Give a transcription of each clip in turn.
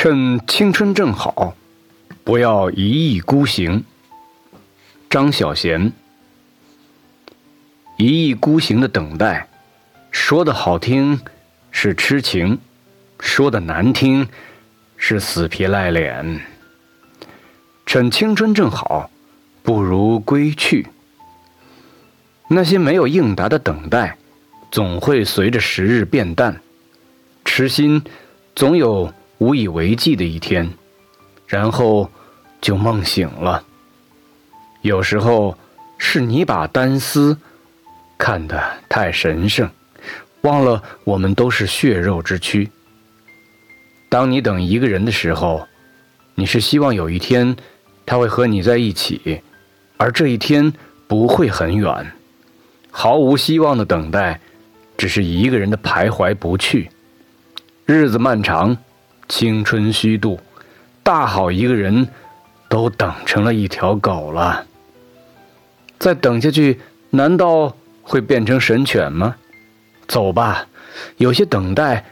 趁青春正好，不要一意孤行。张小娴，一意孤行的等待，说的好听是痴情，说的难听是死皮赖脸。趁青春正好，不如归去。那些没有应答的等待，总会随着时日变淡。痴心，总有。无以为继的一天，然后就梦醒了。有时候是你把单丝看得太神圣，忘了我们都是血肉之躯。当你等一个人的时候，你是希望有一天他会和你在一起，而这一天不会很远。毫无希望的等待，只是一个人的徘徊不去。日子漫长。青春虚度，大好一个人，都等成了一条狗了。再等下去，难道会变成神犬吗？走吧，有些等待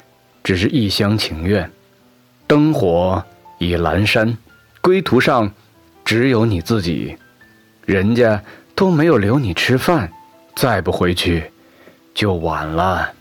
只是一厢情愿。灯火已阑珊，归途上只有你自己，人家都没有留你吃饭，再不回去就晚了。